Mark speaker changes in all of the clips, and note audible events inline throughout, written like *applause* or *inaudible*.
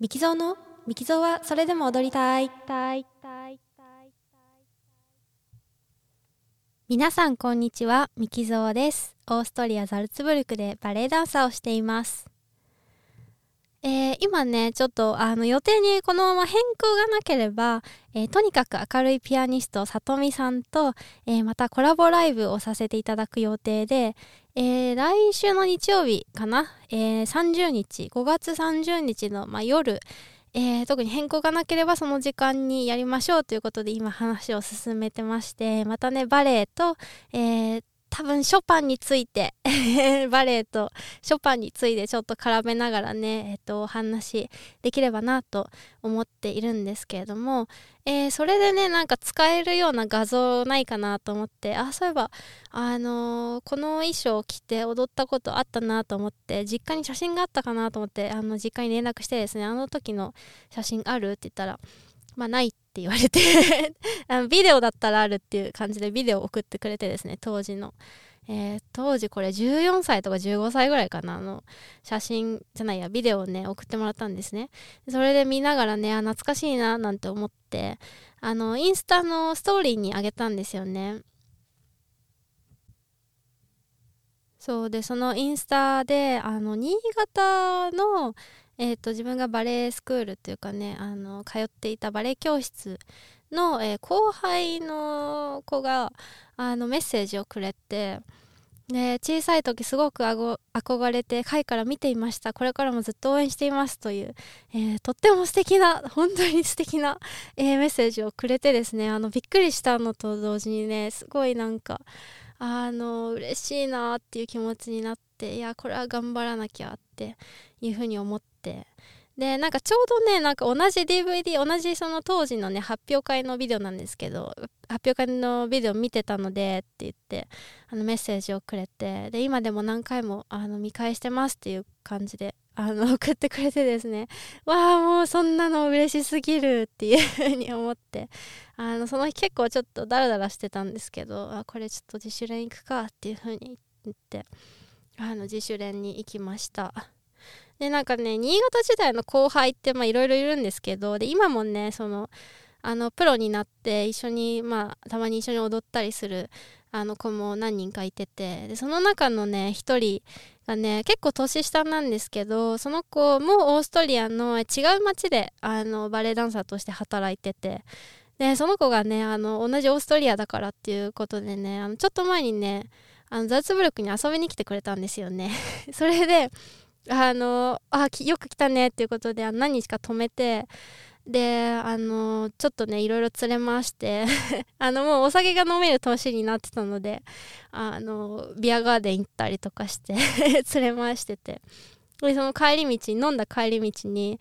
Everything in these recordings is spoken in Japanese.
Speaker 1: ミキゾーのミキゾーはそれでも踊りたい。皆さんこんにちは、ミキゾーです。オーストリア・ザルツブルクでバレエダンサーをしています。えー今ね、ちょっとあの予定にこのまま変更がなければ、えーとにかく明るいピアニスト、さとみさんと、えーまたコラボライブをさせていただく予定で、えー来週の日曜日かな、えー30日、5月30日の、まあ、夜、えー特に変更がなければその時間にやりましょうということで今話を進めてましてまたねバレエと、えー多分ショパンについて *laughs* バレエとショパンについてちょっと絡めながらね、えっとお話できればなと思っているんですけれども、えーそれでねなんか使えるような画像ないかなと思ってあそういえばあのーこの衣装を着て踊ったことあったなと思って実家に写真があったかなと思ってあの実家に連絡してですねあの時の写真あるって言ったらまあないって言われて *laughs* あのビデオだったらあるっていう感じでビデオ送ってくれてですね当時の、えー当時これ14歳とか15歳ぐらいかなあの写真じゃないやビデオをね送ってもらったんですね。それで見ながらねあ懐かしいななんて思ってあのインスタのストーリーにあげたんですよね。そうでそのインスタであの新潟の、えー、と自分がバレエスクールっていうかねあの通っていたバレエ教室の、えー後輩の子があのメッセージをくれてで小さい時すごく憧れて会から見ていました。これからもずっと応援していますという、えーとっても素敵な本当に素敵な、えーメッセージをくれてですねあのびっくりしたのと同時にねすごいなんかあの嬉しいなっていう気持ちになっていやこれは頑張らなきゃっていうふうに思ってでなんかちょうどねなんか同じ DVD 同じその当時のね発表会のビデオなんですけど発表会のビデオ見てたのでって言ってあのメッセージをくれてで今でも何回もあの見返してますっていう感じであの *laughs* 送ってくれてですね。わあもうそんなの嬉しすぎるっていうふうに思って。あのその日結構ちょっとダラダラしてたんですけどあこれちょっと自主練行くかっていうふうに言ってあの自主練に行きました。でなんかね新潟時代の後輩っていろいろいるんですけどで今もねそのあのプロになって一緒にまあたまに一緒に踊ったりするあの子も何人かいててでその中のね一人がね結構年下なんですけどその子もオーストリアの違う町であのバレエダンサーとして働いててでその子がねあの同じオーストリアだからっていうことでねあのちょっと前にねあのザルツブルクに遊びに来てくれたんですよね。*laughs* それであのあよく来たねっていうことで何日か止めてであのちょっとねいろいろ連れ回して *laughs* あのもうお酒が飲める年になってたのであのビアガーデン行ったりとかして *laughs* 連れ回してて。でその帰り道飲んだ帰り道に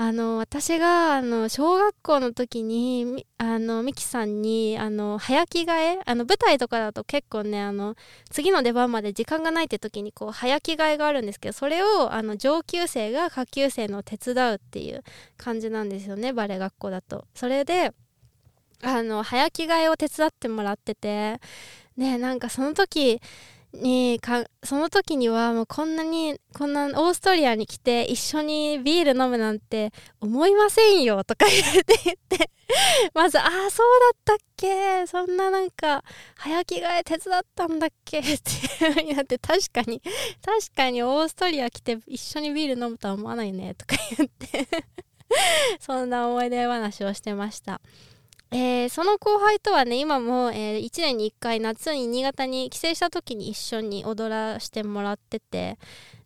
Speaker 1: あの私があの小学校の時にあのミキさんにあの早着替えあの舞台とかだと結構ねあの次の出番まで時間がないって時にこう早着替えがあるんですけどそれをあの上級生が下級生の手伝うっていう感じなんですよねバレエ学校だと。それであの早着替えを手伝ってもらっててねなんかその時にかその時にはもうこんなにこんなオーストリアに来て一緒にビール飲むなんて思いませんよとか言って言ってまず「ああそうだったっけ？そんななんか早着替え手伝ったんだっけ?」っていう風になって確かに確かにオーストリア来て一緒にビール飲むとは思わないねとか言って *laughs* そんな思い出話をしてました。えーその後輩とはね今も、え1年に1回夏に新潟に帰省した時に一緒に踊らせてもらってて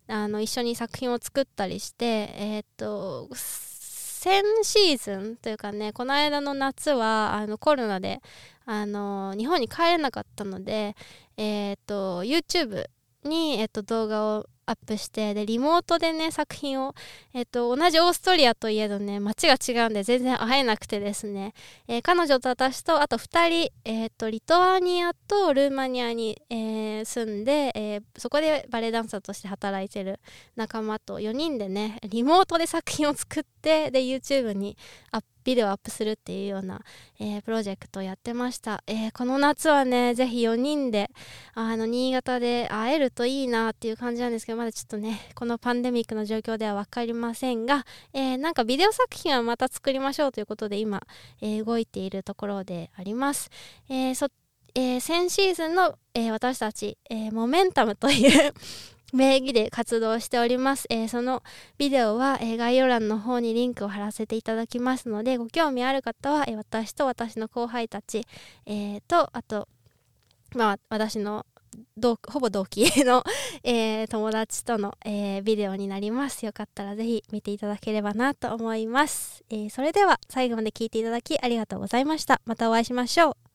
Speaker 1: あの一緒に作品を作ったりしてえーっと先シーズンというかねこの間の夏はあのコロナであの日本に帰れなかったのでえーっと YouTube に、えっと、動画をアップしてでリモートでね作品を、えっと、同じオーストリアといえどね街が違うんで全然会えなくてですね、えー彼女と私とあと2人、えっとリトアニアとルーマニアに、えー住んで、えーそこでバレエダンサーとして働いてる仲間と4人でねリモートで作品を作ってで YouTube にアップビデオアップするっていうような、えー、プロジェクトをやってました、えー、この夏はねぜひ4人であの新潟で会えるといいなっていう感じなんですけどまだちょっとねこのパンデミックの状況では分かりませんが、えー、なんかビデオ作品はまた作りましょうということで今、え動いているところであります、えそえ先シーズンの、え私たち、えモメンタムという名義で活動しております。えー、そのビデオは、えー、概要欄の方にリンクを貼らせていただきますので、ご興味ある方は、えー、私と私の後輩たち、えーと、あと、まあ、私のほぼ同期の、*laughs* え友達との、えビデオになります。よかったらぜひ見ていただければなと思います。えそれでは最後まで聞いていただきありがとうございました。またお会いしましょう。